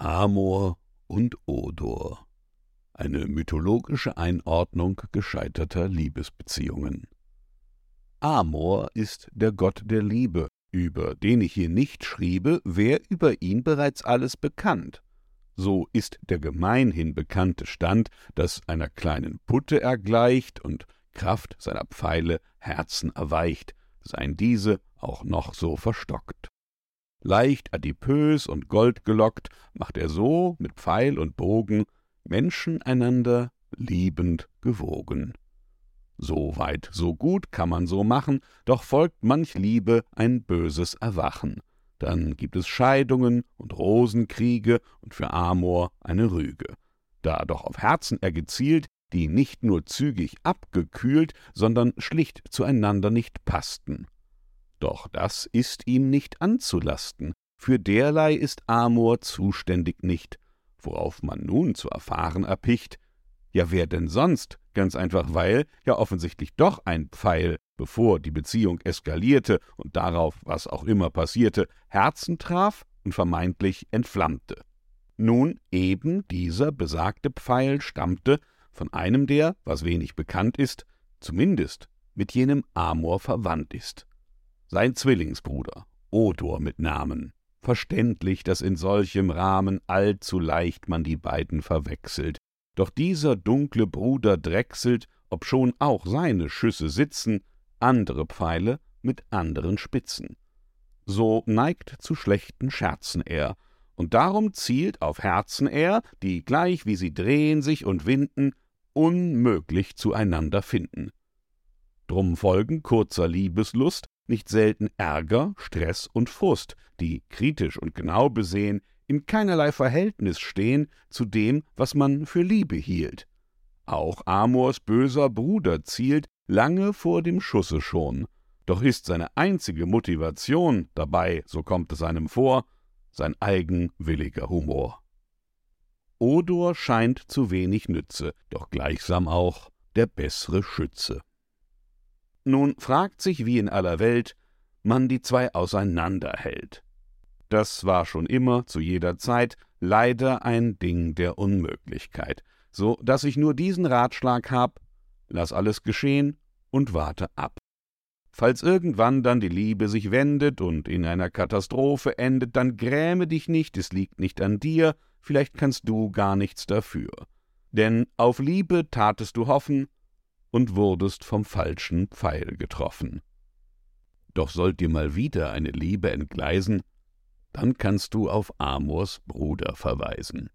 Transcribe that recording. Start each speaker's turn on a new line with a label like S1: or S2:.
S1: Amor und Odor. Eine mythologische Einordnung gescheiterter Liebesbeziehungen. Amor ist der Gott der Liebe, über den ich hier nicht schriebe, wär über ihn bereits alles bekannt. So ist der gemeinhin bekannte Stand, dass einer kleinen Putte er gleicht und Kraft seiner Pfeile Herzen erweicht, seien diese auch noch so verstockt. Leicht adipös und goldgelockt macht er so mit Pfeil und Bogen Menschen einander liebend gewogen. So weit, so gut kann man so machen, doch folgt manch Liebe ein böses Erwachen. Dann gibt es Scheidungen und Rosenkriege und für Amor eine Rüge. Da doch auf Herzen er gezielt, die nicht nur zügig abgekühlt, sondern schlicht zueinander nicht passten. Doch das ist ihm nicht anzulasten, für derlei ist Amor zuständig nicht, worauf man nun zu erfahren erpicht, ja wer denn sonst, ganz einfach weil ja offensichtlich doch ein Pfeil, bevor die Beziehung eskalierte und darauf, was auch immer passierte, Herzen traf und vermeintlich entflammte. Nun eben dieser besagte Pfeil stammte von einem, der, was wenig bekannt ist, zumindest mit jenem Amor verwandt ist sein Zwillingsbruder, Odor mit Namen. Verständlich, dass in solchem Rahmen allzu leicht man die beiden verwechselt. Doch dieser dunkle Bruder drechselt, obschon auch seine Schüsse sitzen, andere Pfeile mit anderen Spitzen. So neigt zu schlechten Scherzen er, und darum zielt auf Herzen er, die gleich wie sie drehen sich und winden, unmöglich zueinander finden. Drum folgen kurzer Liebeslust nicht selten Ärger, Stress und Frust, die kritisch und genau besehen in keinerlei Verhältnis stehen zu dem, was man für Liebe hielt. Auch Amors böser Bruder zielt lange vor dem Schusse schon, doch ist seine einzige Motivation dabei, so kommt es einem vor, sein eigenwilliger Humor. Odor scheint zu wenig Nütze, doch gleichsam auch der bessere Schütze. Nun fragt sich, wie in aller Welt man die zwei auseinanderhält. Das war schon immer, zu jeder Zeit, leider ein Ding der Unmöglichkeit, so dass ich nur diesen Ratschlag hab, lass alles geschehen und warte ab. Falls irgendwann dann die Liebe sich wendet und in einer Katastrophe endet, dann gräme dich nicht, es liegt nicht an dir, vielleicht kannst du gar nichts dafür. Denn auf Liebe tatest du hoffen, und wurdest vom falschen Pfeil getroffen. Doch sollt dir mal wieder eine Liebe entgleisen, dann kannst du auf Amors Bruder verweisen.